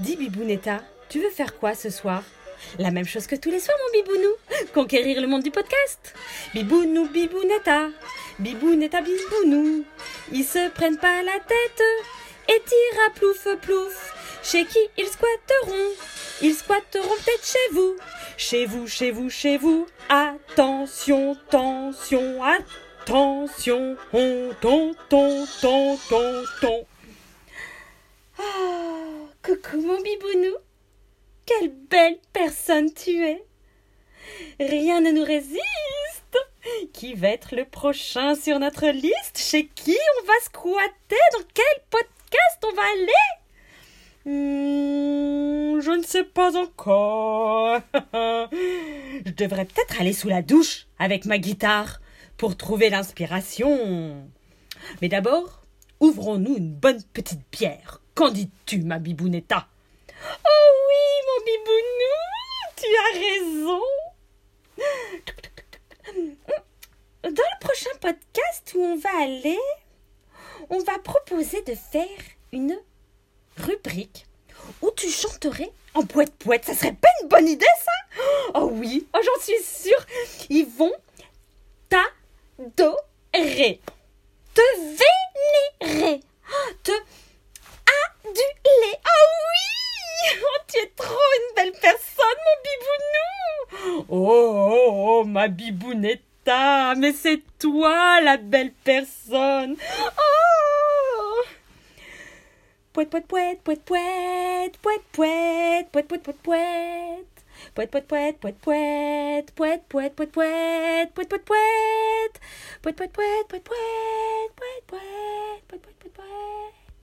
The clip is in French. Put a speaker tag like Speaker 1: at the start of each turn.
Speaker 1: Dis Bibounetta, tu veux faire quoi ce soir? La même chose que tous les soirs, mon bibounou. Conquérir le monde du podcast. Bibounou, bibounetta. Bibounetta, bibounou. Ils se prennent pas la tête et tirent à plouf plouf. Chez qui ils squatteront? Ils squatteront peut-être chez vous. Chez vous, chez vous, chez vous. Attention, tension, attention. On, ton, ton, ton, ton, ton. Ah, coucou mon bibounou. Quelle belle personne tu es. Rien ne nous résiste. Qui va être le prochain sur notre liste? Chez qui on va squatter? Dans quel podcast on va aller? Hmm, Je ne sais pas encore. Je devrais peut-être aller sous la douche avec ma guitare pour trouver l'inspiration. Mais d'abord, ouvrons-nous une bonne petite bière. Qu'en dis-tu, ma bibounetta? Oh oui, mon bibounou, tu as raison. Dans le prochain podcast où on va aller, on va proposer de faire une rubrique où tu chanterais en poète poète. Ça serait pas une bonne idée, ça? Oh oui, oh, j'en suis sûre. Ils vont t'adorer, te vénérer, oh, te aduler. Oh oui Oh, tu es trop une belle personne, mon bibounou Oh, oh, oh, ma bibounetta Mais c'est toi, la belle personne Oh poète, poète, poète, poète, poète, poète, poète, poète, poète, poète, poète, poète, poète, poète.